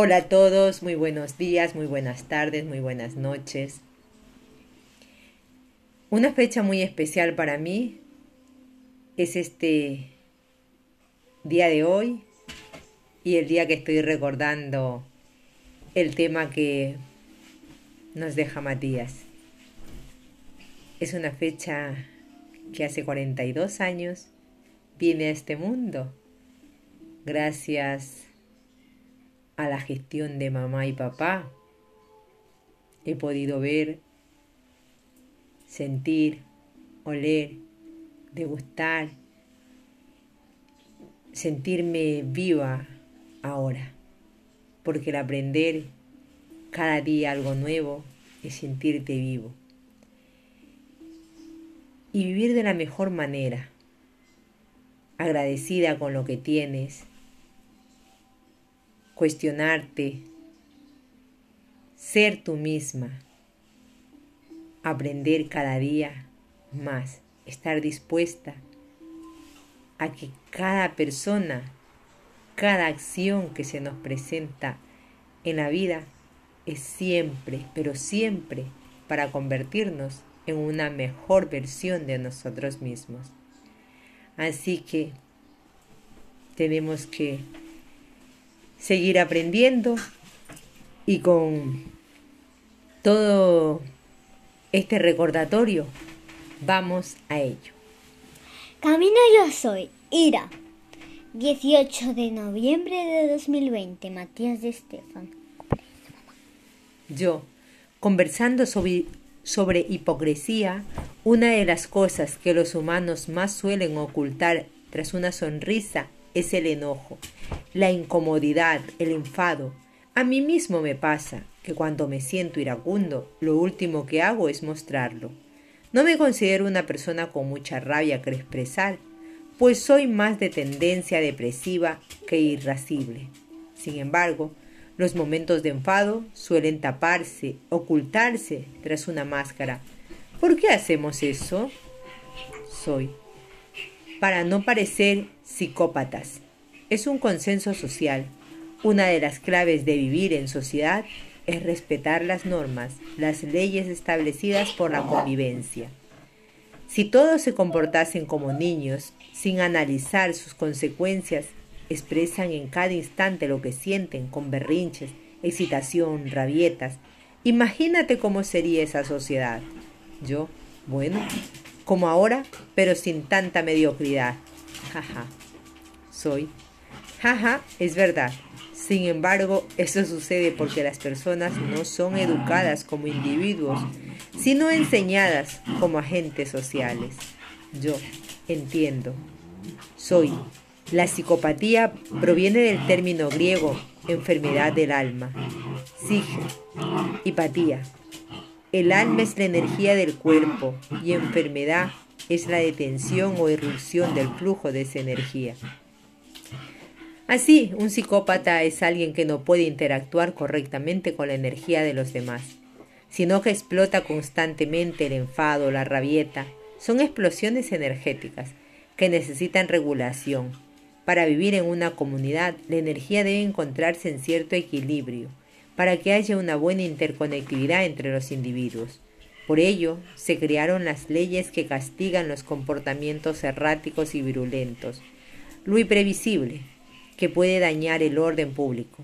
Hola a todos, muy buenos días, muy buenas tardes, muy buenas noches. Una fecha muy especial para mí es este día de hoy y el día que estoy recordando el tema que nos deja Matías. Es una fecha que hace 42 años viene a este mundo gracias a la gestión de mamá y papá. He podido ver, sentir, oler, degustar, sentirme viva ahora, porque el aprender cada día algo nuevo es sentirte vivo y vivir de la mejor manera, agradecida con lo que tienes, cuestionarte, ser tú misma, aprender cada día más, estar dispuesta a que cada persona, cada acción que se nos presenta en la vida es siempre, pero siempre para convertirnos en una mejor versión de nosotros mismos. Así que tenemos que seguir aprendiendo y con todo este recordatorio vamos a ello. Camino yo soy Ira. 18 de noviembre de 2020, Matías de Estefan. Yo, conversando sobre, sobre hipocresía, una de las cosas que los humanos más suelen ocultar tras una sonrisa es el enojo, la incomodidad, el enfado. A mí mismo me pasa que cuando me siento iracundo, lo último que hago es mostrarlo. No me considero una persona con mucha rabia que expresar, pues soy más de tendencia depresiva que irascible. Sin embargo, los momentos de enfado suelen taparse, ocultarse tras una máscara. ¿Por qué hacemos eso? Soy. Para no parecer psicópatas. Es un consenso social. Una de las claves de vivir en sociedad es respetar las normas, las leyes establecidas por la convivencia. Si todos se comportasen como niños, sin analizar sus consecuencias, expresan en cada instante lo que sienten con berrinches, excitación, rabietas. Imagínate cómo sería esa sociedad. Yo, bueno, como ahora, pero sin tanta mediocridad. Jaja, soy. Es verdad. Sin embargo, eso sucede porque las personas no son educadas como individuos, sino enseñadas como agentes sociales. Yo entiendo. Soy. La psicopatía proviene del término griego enfermedad del alma. Sige. Hipatía. El alma es la energía del cuerpo y enfermedad es la detención o irrupción del flujo de esa energía. Así, un psicópata es alguien que no puede interactuar correctamente con la energía de los demás, sino que explota constantemente el enfado, la rabieta. Son explosiones energéticas que necesitan regulación. Para vivir en una comunidad, la energía debe encontrarse en cierto equilibrio, para que haya una buena interconectividad entre los individuos. Por ello, se crearon las leyes que castigan los comportamientos erráticos y virulentos, lo imprevisible, que puede dañar el orden público.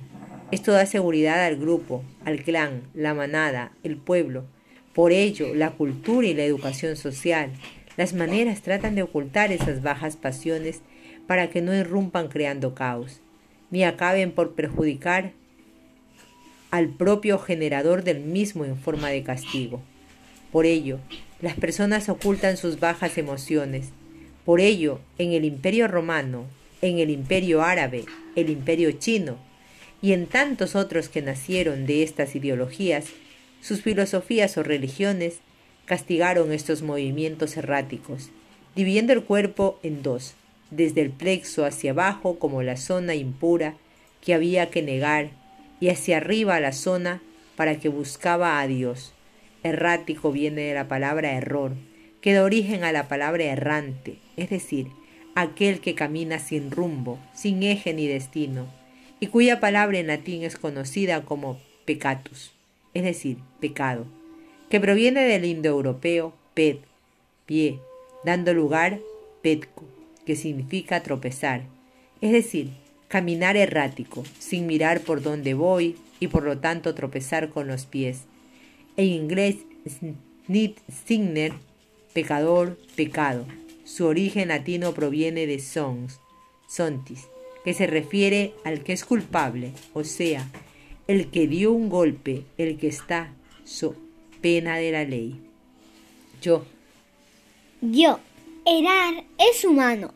Esto da seguridad al grupo, al clan, la manada, el pueblo. Por ello, la cultura y la educación social, las maneras tratan de ocultar esas bajas pasiones para que no irrumpan creando caos, ni acaben por perjudicar al propio generador del mismo en forma de castigo. Por ello, las personas ocultan sus bajas emociones. Por ello, en el imperio romano, en el imperio árabe, el imperio chino y en tantos otros que nacieron de estas ideologías, sus filosofías o religiones castigaron estos movimientos erráticos, dividiendo el cuerpo en dos, desde el plexo hacia abajo como la zona impura que había que negar y hacia arriba la zona para que buscaba a Dios. Errático viene de la palabra error, que da origen a la palabra errante, es decir, aquel que camina sin rumbo, sin eje ni destino, y cuya palabra en latín es conocida como pecatus, es decir, pecado, que proviene del indoeuropeo ped, pie, dando lugar petco, que significa tropezar, es decir, caminar errático, sin mirar por dónde voy y por lo tanto tropezar con los pies. En inglés, snit signer, pecador, pecado. Su origen latino proviene de sons, sontis, que se refiere al que es culpable, o sea, el que dio un golpe, el que está so pena de la ley. Yo. Yo. Erar es humano.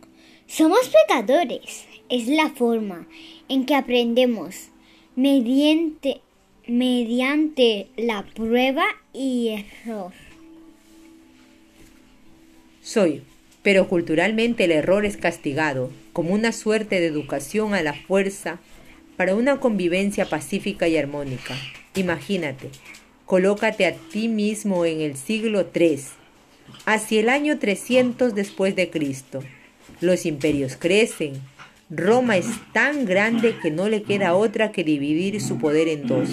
Somos pecadores. Es la forma en que aprendemos mediante, mediante la prueba y error. Soy, pero culturalmente el error es castigado como una suerte de educación a la fuerza para una convivencia pacífica y armónica. Imagínate, colócate a ti mismo en el siglo III, hacia el año 300 después de Cristo. Los imperios crecen. Roma es tan grande que no le queda otra que dividir su poder en dos,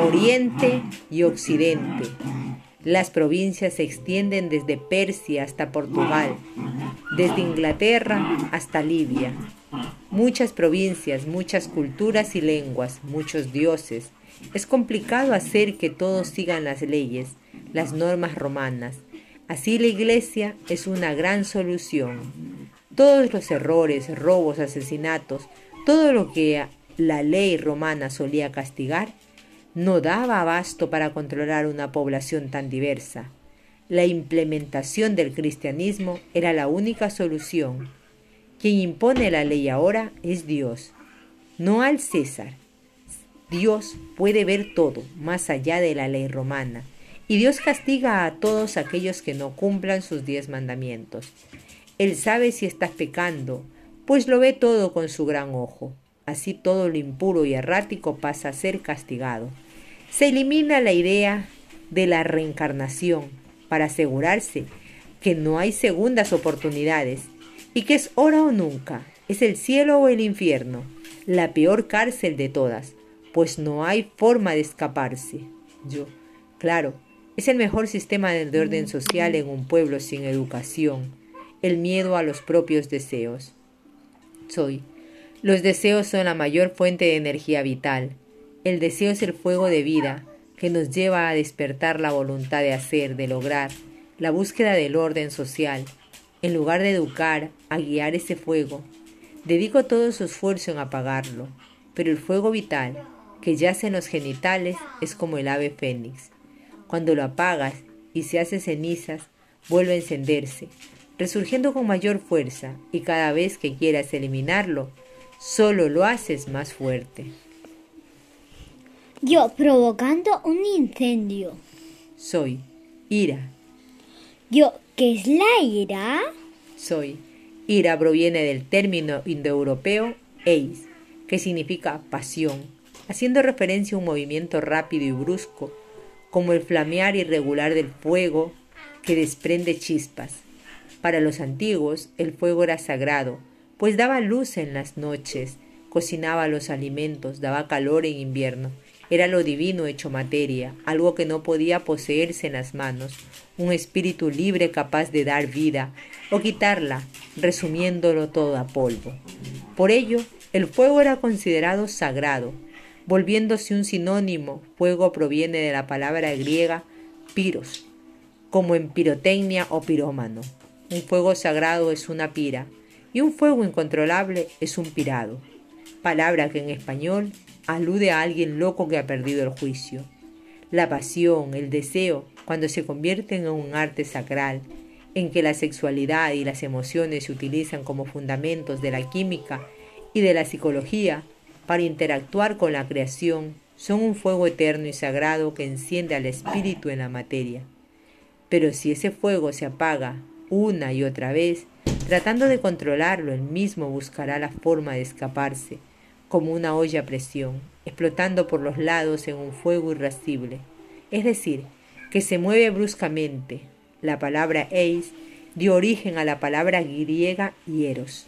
Oriente y Occidente. Las provincias se extienden desde Persia hasta Portugal, desde Inglaterra hasta Libia. Muchas provincias, muchas culturas y lenguas, muchos dioses. Es complicado hacer que todos sigan las leyes, las normas romanas. Así la iglesia es una gran solución. Todos los errores, robos, asesinatos, todo lo que la ley romana solía castigar, no daba abasto para controlar una población tan diversa. La implementación del cristianismo era la única solución. Quien impone la ley ahora es Dios, no al César. Dios puede ver todo más allá de la ley romana, y Dios castiga a todos aquellos que no cumplan sus diez mandamientos. Él sabe si estás pecando, pues lo ve todo con su gran ojo. Así todo lo impuro y errático pasa a ser castigado. Se elimina la idea de la reencarnación para asegurarse que no hay segundas oportunidades y que es hora o nunca, es el cielo o el infierno, la peor cárcel de todas, pues no hay forma de escaparse. Yo, claro, es el mejor sistema de orden social en un pueblo sin educación, el miedo a los propios deseos. Soy, los deseos son la mayor fuente de energía vital. El deseo es el fuego de vida que nos lleva a despertar la voluntad de hacer, de lograr, la búsqueda del orden social. En lugar de educar, a guiar ese fuego, dedico todo su esfuerzo en apagarlo. Pero el fuego vital, que yace en los genitales, es como el ave fénix. Cuando lo apagas y se hace cenizas, vuelve a encenderse, resurgiendo con mayor fuerza, y cada vez que quieras eliminarlo, solo lo haces más fuerte. Yo provocando un incendio. Soy ira. Yo, ¿qué es la ira? Soy. Ira proviene del término indoeuropeo eis, que significa pasión, haciendo referencia a un movimiento rápido y brusco, como el flamear irregular del fuego que desprende chispas. Para los antiguos el fuego era sagrado, pues daba luz en las noches, cocinaba los alimentos, daba calor en invierno. Era lo divino hecho materia, algo que no podía poseerse en las manos, un espíritu libre capaz de dar vida o quitarla, resumiéndolo todo a polvo. Por ello, el fuego era considerado sagrado, volviéndose un sinónimo. Fuego proviene de la palabra griega piros, como en pirotecnia o pirómano. Un fuego sagrado es una pira y un fuego incontrolable es un pirado, palabra que en español alude a alguien loco que ha perdido el juicio. La pasión, el deseo, cuando se convierten en un arte sacral, en que la sexualidad y las emociones se utilizan como fundamentos de la química y de la psicología para interactuar con la creación, son un fuego eterno y sagrado que enciende al espíritu en la materia. Pero si ese fuego se apaga una y otra vez, tratando de controlarlo, el mismo buscará la forma de escaparse, como una olla a presión, explotando por los lados en un fuego irascible, es decir, que se mueve bruscamente. La palabra eis dio origen a la palabra griega hieros,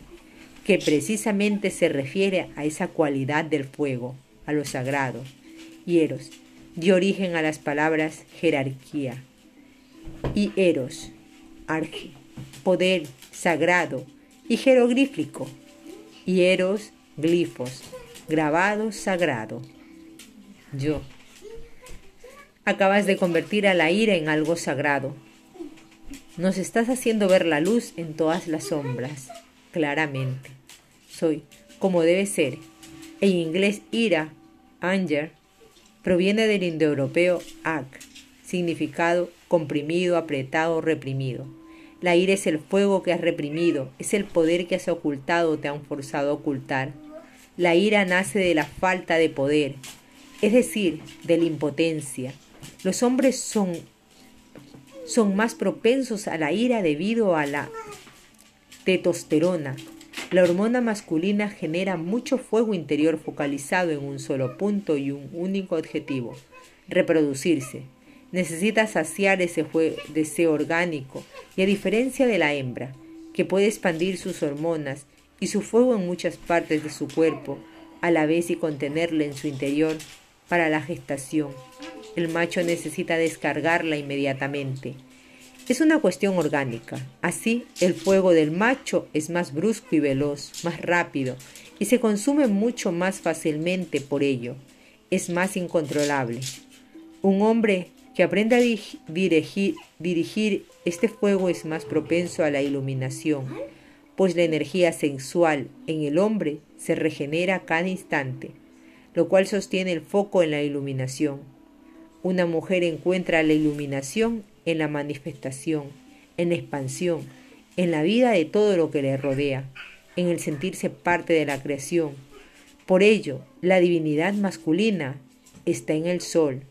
que precisamente se refiere a esa cualidad del fuego, a lo sagrado. Y Eros dio origen a las palabras jerarquía y Eros, arge, poder sagrado y jeroglífico, y Eros, glifos, grabado sagrado. Yo. Acabas de convertir a la ira en algo sagrado. Nos estás haciendo ver la luz en todas las sombras, claramente. Soy como debe ser. En inglés ira, anger, proviene del indoeuropeo ag, significado comprimido, apretado, reprimido. La ira es el fuego que has reprimido, es el poder que has ocultado o te han forzado a ocultar. La ira nace de la falta de poder, es decir, de la impotencia. Los hombres son, son más propensos a la ira debido a la testosterona. La hormona masculina genera mucho fuego interior focalizado en un solo punto y un único objetivo, reproducirse. Necesita saciar ese deseo orgánico y a diferencia de la hembra, que puede expandir sus hormonas y su fuego en muchas partes de su cuerpo, a la vez y contenerla en su interior para la gestación, el macho necesita descargarla inmediatamente. Es una cuestión orgánica. Así, el fuego del macho es más brusco y veloz, más rápido, y se consume mucho más fácilmente por ello. Es más incontrolable. Un hombre que aprende a dirigir, dirigir este fuego es más propenso a la iluminación, pues la energía sensual en el hombre se regenera cada instante, lo cual sostiene el foco en la iluminación. Una mujer encuentra la iluminación en la manifestación, en la expansión, en la vida de todo lo que le rodea, en el sentirse parte de la creación. Por ello, la divinidad masculina está en el sol,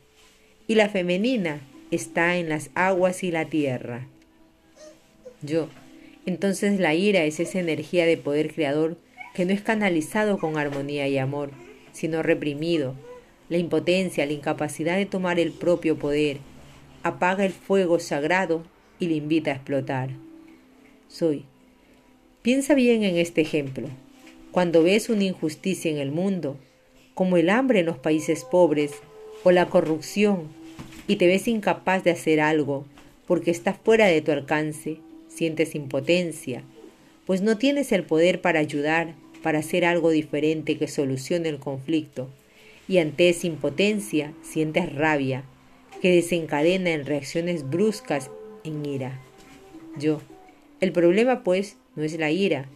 y la femenina está en las aguas y la tierra. Yo. Entonces la ira es esa energía de poder creador que no es canalizado con armonía y amor, sino reprimido. La impotencia, la incapacidad de tomar el propio poder, apaga el fuego sagrado y le invita a explotar. Soy. Piensa bien en este ejemplo. Cuando ves una injusticia en el mundo, como el hambre en los países pobres o la corrupción y te ves incapaz de hacer algo porque está fuera de tu alcance, sientes impotencia, pues no tienes el poder para ayudar, para hacer algo diferente que solucione el conflicto, y ante esa impotencia sientes rabia, que desencadena en reacciones bruscas en ira. Yo. El problema, pues, no es la ira,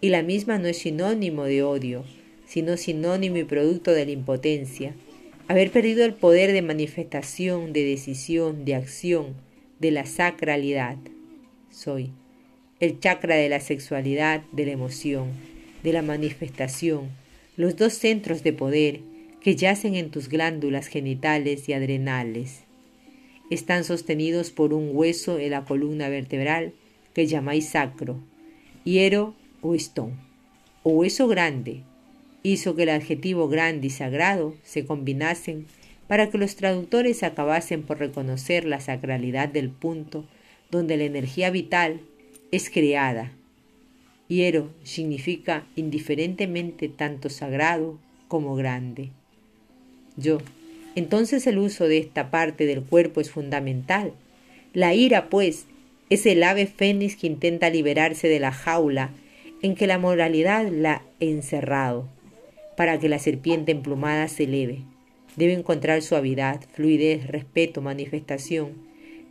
y la misma no es sinónimo de odio, sino sinónimo y producto de la impotencia, haber perdido el poder de manifestación, de decisión, de acción, de la sacralidad. Soy el chakra de la sexualidad, de la emoción, de la manifestación, los dos centros de poder que yacen en tus glándulas genitales y adrenales. Están sostenidos por un hueso en la columna vertebral que llamáis sacro, hiero o estón, o hueso grande, hizo que el adjetivo grande y sagrado se combinasen para que los traductores acabasen por reconocer la sacralidad del punto donde la energía vital es creada. Hiero significa indiferentemente tanto sagrado como grande. Yo. Entonces el uso de esta parte del cuerpo es fundamental. La ira, pues, es el ave fénix que intenta liberarse de la jaula en que la moralidad la ha encerrado para que la serpiente emplumada se eleve. Debe encontrar suavidad, fluidez, respeto, manifestación.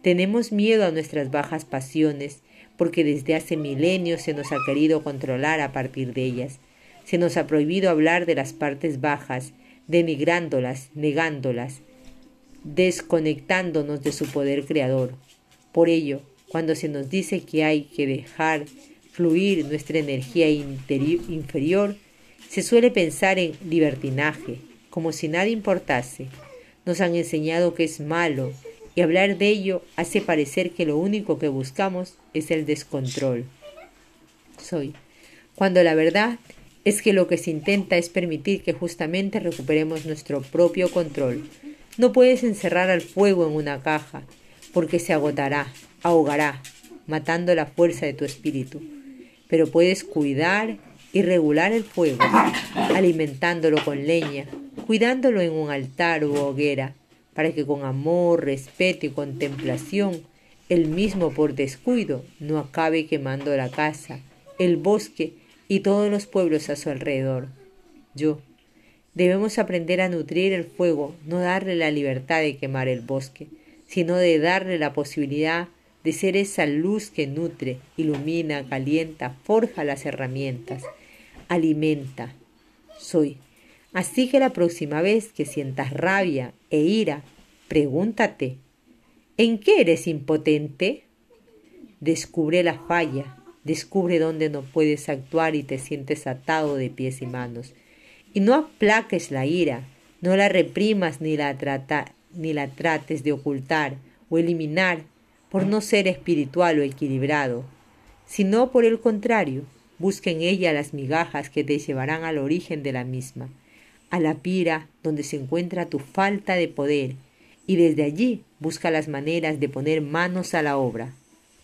Tenemos miedo a nuestras bajas pasiones, porque desde hace milenios se nos ha querido controlar a partir de ellas. Se nos ha prohibido hablar de las partes bajas, denigrándolas, negándolas, desconectándonos de su poder creador. Por ello, cuando se nos dice que hay que dejar fluir nuestra energía inferior, se suele pensar en libertinaje, como si nada importase. Nos han enseñado que es malo y hablar de ello hace parecer que lo único que buscamos es el descontrol. Soy. Cuando la verdad es que lo que se intenta es permitir que justamente recuperemos nuestro propio control. No puedes encerrar al fuego en una caja, porque se agotará, ahogará, matando la fuerza de tu espíritu. Pero puedes cuidar y regular el fuego, alimentándolo con leña, cuidándolo en un altar u hoguera, para que con amor, respeto y contemplación, el mismo por descuido no acabe quemando la casa, el bosque y todos los pueblos a su alrededor. Yo, debemos aprender a nutrir el fuego, no darle la libertad de quemar el bosque, sino de darle la posibilidad de ser esa luz que nutre, ilumina, calienta, forja las herramientas, alimenta. Soy. Así que la próxima vez que sientas rabia e ira, pregúntate, ¿en qué eres impotente? Descubre la falla, descubre dónde no puedes actuar y te sientes atado de pies y manos. Y no aplaques la ira, no la reprimas ni la, trata, ni la trates de ocultar o eliminar por no ser espiritual o equilibrado, sino por el contrario, busca en ella las migajas que te llevarán al origen de la misma, a la pira donde se encuentra tu falta de poder, y desde allí busca las maneras de poner manos a la obra,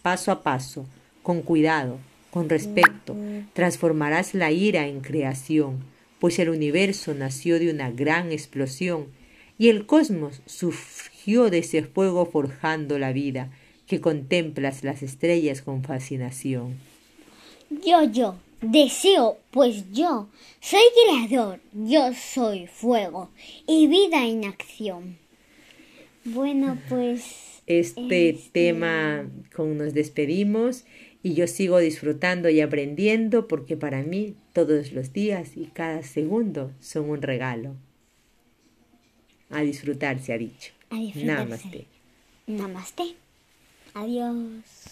paso a paso, con cuidado, con respeto, transformarás la ira en creación, pues el universo nació de una gran explosión y el cosmos surgió de ese fuego forjando la vida, que contemplas las estrellas con fascinación. Yo, yo, deseo, pues yo soy creador, yo soy fuego y vida en acción. Bueno, pues... Este, este tema con nos despedimos y yo sigo disfrutando y aprendiendo porque para mí todos los días y cada segundo son un regalo. A disfrutar se ha dicho. A disfrutar. Namaste. Namaste. Adiós.